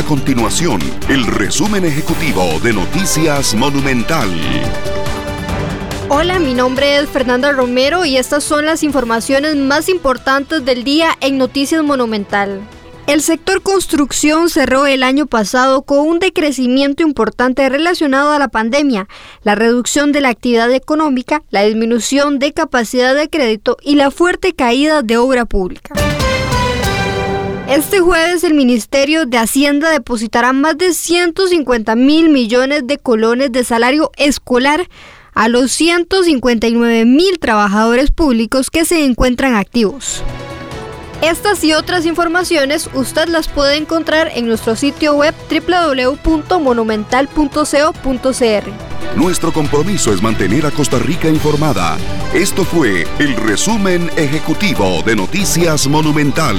A continuación, el resumen ejecutivo de Noticias Monumental. Hola, mi nombre es Fernanda Romero y estas son las informaciones más importantes del día en Noticias Monumental. El sector construcción cerró el año pasado con un decrecimiento importante relacionado a la pandemia, la reducción de la actividad económica, la disminución de capacidad de crédito y la fuerte caída de obra pública. Este jueves el Ministerio de Hacienda depositará más de 150 mil millones de colones de salario escolar a los 159 mil trabajadores públicos que se encuentran activos. Estas y otras informaciones usted las puede encontrar en nuestro sitio web www.monumental.co.cr. Nuestro compromiso es mantener a Costa Rica informada. Esto fue el resumen ejecutivo de Noticias Monumental.